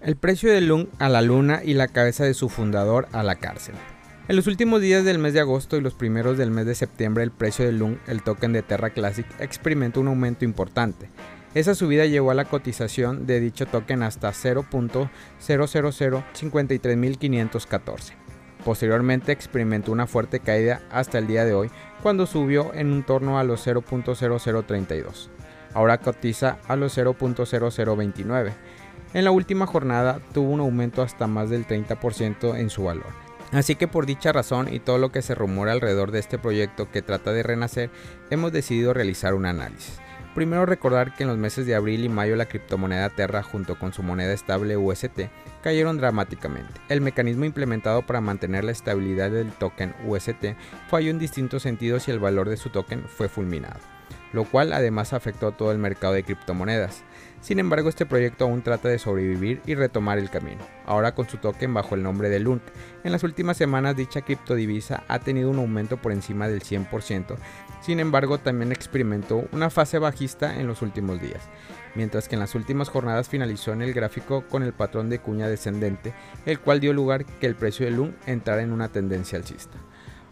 El precio de Lung a la luna y la cabeza de su fundador a la cárcel. En los últimos días del mes de agosto y los primeros del mes de septiembre, el precio de Lung, el token de Terra Classic, experimentó un aumento importante. Esa subida llevó a la cotización de dicho token hasta 0.00053.514. Posteriormente experimentó una fuerte caída hasta el día de hoy, cuando subió en un torno a los 0.0032. Ahora cotiza a los 0.0029 en la última jornada tuvo un aumento hasta más del 30% en su valor. Así que por dicha razón y todo lo que se rumora alrededor de este proyecto que trata de renacer, hemos decidido realizar un análisis. Primero recordar que en los meses de abril y mayo la criptomoneda Terra junto con su moneda estable UST cayeron dramáticamente. El mecanismo implementado para mantener la estabilidad del token UST falló en distintos sentidos y el valor de su token fue fulminado, lo cual además afectó a todo el mercado de criptomonedas. Sin embargo, este proyecto aún trata de sobrevivir y retomar el camino, ahora con su token bajo el nombre de LUNT. En las últimas semanas dicha criptodivisa ha tenido un aumento por encima del 100%, sin embargo también experimentó una fase bajista en los últimos días, mientras que en las últimas jornadas finalizó en el gráfico con el patrón de cuña descendente, el cual dio lugar que el precio de LUNT entrara en una tendencia alcista.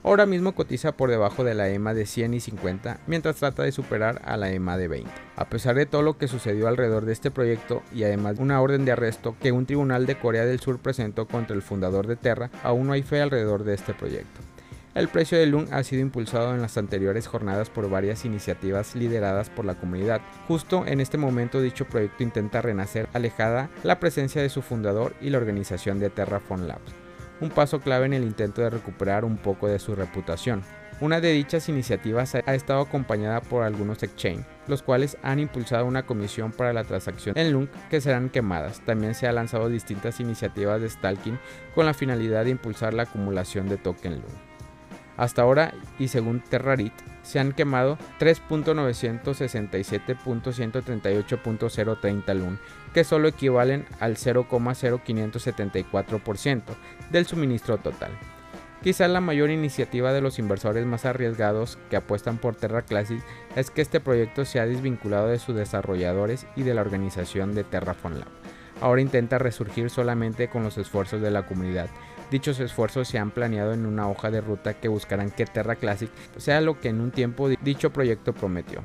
Ahora mismo cotiza por debajo de la EMA de 100 y 50 mientras trata de superar a la EMA de 20. A pesar de todo lo que sucedió alrededor de este proyecto y además una orden de arresto que un tribunal de Corea del Sur presentó contra el fundador de Terra, aún no hay fe alrededor de este proyecto. El precio de LUN ha sido impulsado en las anteriores jornadas por varias iniciativas lideradas por la comunidad. Justo en este momento dicho proyecto intenta renacer alejada la presencia de su fundador y la organización de Terraform Labs un paso clave en el intento de recuperar un poco de su reputación. Una de dichas iniciativas ha estado acompañada por algunos exchange, los cuales han impulsado una comisión para la transacción en LUNC que serán quemadas. También se han lanzado distintas iniciativas de stalking con la finalidad de impulsar la acumulación de token LUNC. Hasta ahora, y según Terrarit, se han quemado 3.967.138.030 LUN, que solo equivalen al 0,0574% del suministro total. Quizá la mayor iniciativa de los inversores más arriesgados que apuestan por Terra Classic es que este proyecto se ha desvinculado de sus desarrolladores y de la organización de Terraform Lab. Ahora intenta resurgir solamente con los esfuerzos de la comunidad, Dichos esfuerzos se han planeado en una hoja de ruta que buscarán que Terra Classic sea lo que en un tiempo dicho proyecto prometió.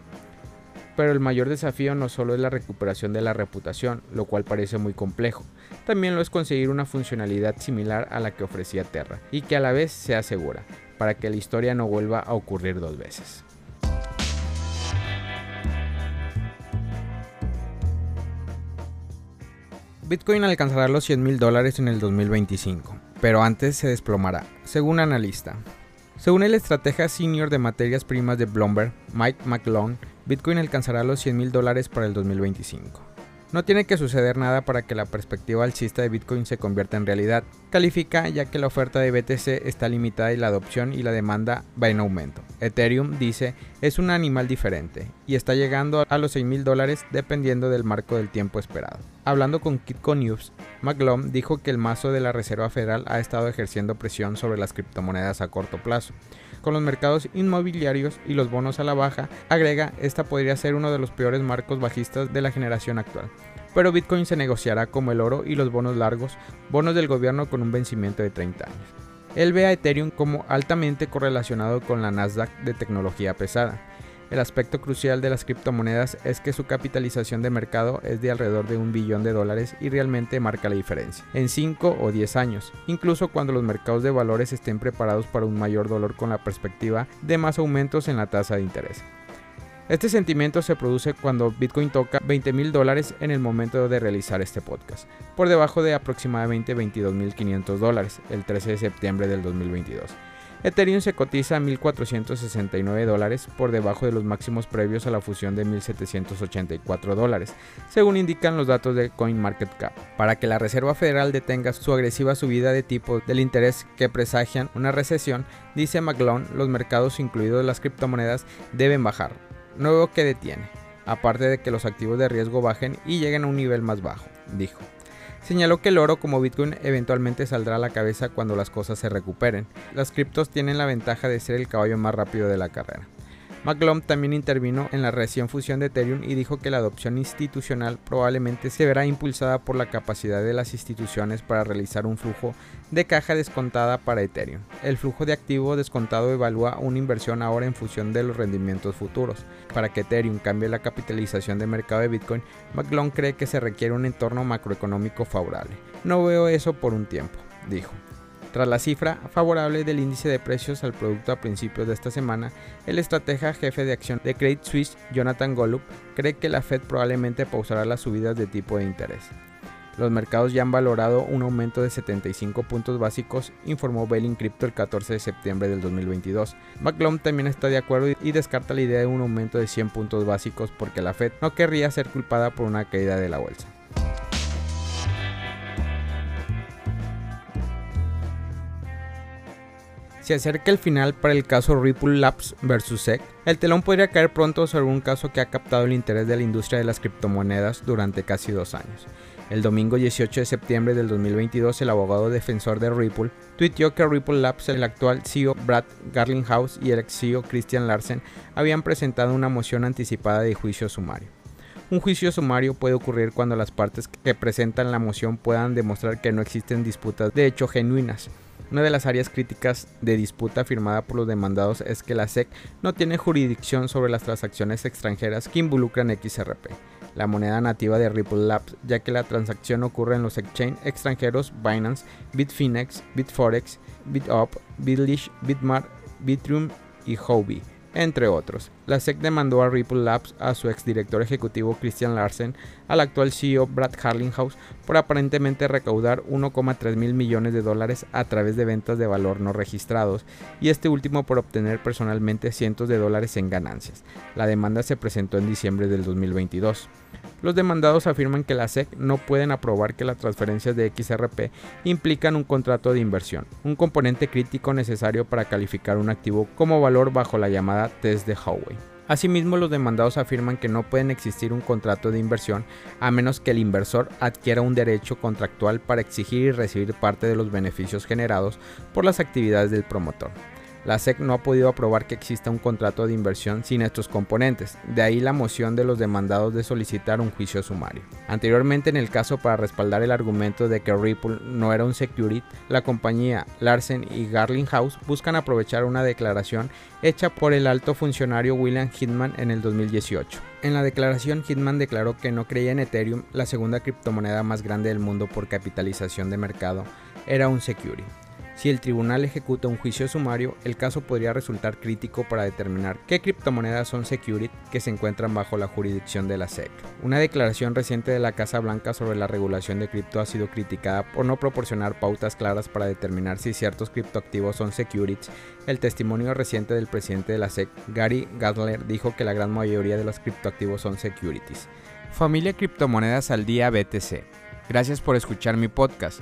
Pero el mayor desafío no solo es la recuperación de la reputación, lo cual parece muy complejo, también lo es conseguir una funcionalidad similar a la que ofrecía Terra y que a la vez sea segura, para que la historia no vuelva a ocurrir dos veces. Bitcoin alcanzará los 100 mil dólares en el 2025 pero antes se desplomará, según analista. Según el estratega senior de materias primas de Bloomberg, Mike McLone, Bitcoin alcanzará los 100 mil dólares para el 2025. No tiene que suceder nada para que la perspectiva alcista de Bitcoin se convierta en realidad. Califica ya que la oferta de BTC está limitada y la adopción y la demanda va en aumento. Ethereum, dice, es un animal diferente y está llegando a los 6 mil dólares dependiendo del marco del tiempo esperado. Hablando con Kitco News, McGlone dijo que el mazo de la Reserva Federal ha estado ejerciendo presión sobre las criptomonedas a corto plazo con los mercados inmobiliarios y los bonos a la baja, agrega, esta podría ser uno de los peores marcos bajistas de la generación actual. Pero Bitcoin se negociará como el oro y los bonos largos, bonos del gobierno con un vencimiento de 30 años. Él ve a Ethereum como altamente correlacionado con la Nasdaq de tecnología pesada el aspecto crucial de las criptomonedas es que su capitalización de mercado es de alrededor de un billón de dólares y realmente marca la diferencia, en 5 o 10 años, incluso cuando los mercados de valores estén preparados para un mayor dolor con la perspectiva de más aumentos en la tasa de interés. Este sentimiento se produce cuando Bitcoin toca 20 mil dólares en el momento de realizar este podcast, por debajo de aproximadamente 22.500 dólares el 13 de septiembre del 2022. Ethereum se cotiza a 1.469 dólares por debajo de los máximos previos a la fusión de 1.784 dólares, según indican los datos de CoinMarketCap. Para que la Reserva Federal detenga su agresiva subida de tipo del interés que presagian una recesión, dice McGlone, los mercados, incluidos las criptomonedas, deben bajar. Nuevo que detiene, aparte de que los activos de riesgo bajen y lleguen a un nivel más bajo, dijo. Señaló que el oro como Bitcoin eventualmente saldrá a la cabeza cuando las cosas se recuperen. Las criptos tienen la ventaja de ser el caballo más rápido de la carrera. McClung también intervino en la recién fusión de Ethereum y dijo que la adopción institucional probablemente se verá impulsada por la capacidad de las instituciones para realizar un flujo de caja descontada para Ethereum. El flujo de activo descontado evalúa una inversión ahora en función de los rendimientos futuros. Para que Ethereum cambie la capitalización de mercado de Bitcoin, McClung cree que se requiere un entorno macroeconómico favorable. No veo eso por un tiempo, dijo. Tras la cifra favorable del índice de precios al producto a principios de esta semana, el estratega jefe de acción de Credit Suisse, Jonathan Golub, cree que la Fed probablemente pausará las subidas de tipo de interés. Los mercados ya han valorado un aumento de 75 puntos básicos, informó Bailin Crypto el 14 de septiembre del 2022. McClung también está de acuerdo y descarta la idea de un aumento de 100 puntos básicos porque la Fed no querría ser culpada por una caída de la bolsa. Se acerca el final para el caso Ripple Labs vs SEC. El telón podría caer pronto sobre un caso que ha captado el interés de la industria de las criptomonedas durante casi dos años. El domingo 18 de septiembre del 2022, el abogado defensor de Ripple tuiteó que Ripple Labs, el actual CEO Brad Garlinghouse y el ex CEO Christian Larsen habían presentado una moción anticipada de juicio sumario. Un juicio sumario puede ocurrir cuando las partes que presentan la moción puedan demostrar que no existen disputas de hecho genuinas una de las áreas críticas de disputa firmada por los demandados es que la SEC no tiene jurisdicción sobre las transacciones extranjeras que involucran XRP, la moneda nativa de Ripple Labs, ya que la transacción ocurre en los exchange extranjeros Binance, Bitfinex, Bitforex, BitUp, Bitlish, Bitmart, Bitrium y Huobi entre otros. La SEC demandó a Ripple Labs, a su exdirector ejecutivo Christian Larsen, al actual CEO Brad Harlinghouse por aparentemente recaudar 1,3 mil millones de dólares a través de ventas de valor no registrados, y este último por obtener personalmente cientos de dólares en ganancias. La demanda se presentó en diciembre del 2022. Los demandados afirman que la SEC no pueden aprobar que las transferencias de XRP implican un contrato de inversión, un componente crítico necesario para calificar un activo como valor bajo la llamada test de Howey. Asimismo, los demandados afirman que no pueden existir un contrato de inversión a menos que el inversor adquiera un derecho contractual para exigir y recibir parte de los beneficios generados por las actividades del promotor. La SEC no ha podido aprobar que exista un contrato de inversión sin estos componentes, de ahí la moción de los demandados de solicitar un juicio sumario. Anteriormente, en el caso para respaldar el argumento de que Ripple no era un security, la compañía Larsen y Garlinghouse buscan aprovechar una declaración hecha por el alto funcionario William Hitman en el 2018. En la declaración, Hitman declaró que no creía en Ethereum, la segunda criptomoneda más grande del mundo por capitalización de mercado, era un security. Si el tribunal ejecuta un juicio sumario, el caso podría resultar crítico para determinar qué criptomonedas son security que se encuentran bajo la jurisdicción de la SEC. Una declaración reciente de la Casa Blanca sobre la regulación de cripto ha sido criticada por no proporcionar pautas claras para determinar si ciertos criptoactivos son securities. El testimonio reciente del presidente de la SEC, Gary Gardner, dijo que la gran mayoría de los criptoactivos son securities. Familia Criptomonedas al Día BTC. Gracias por escuchar mi podcast.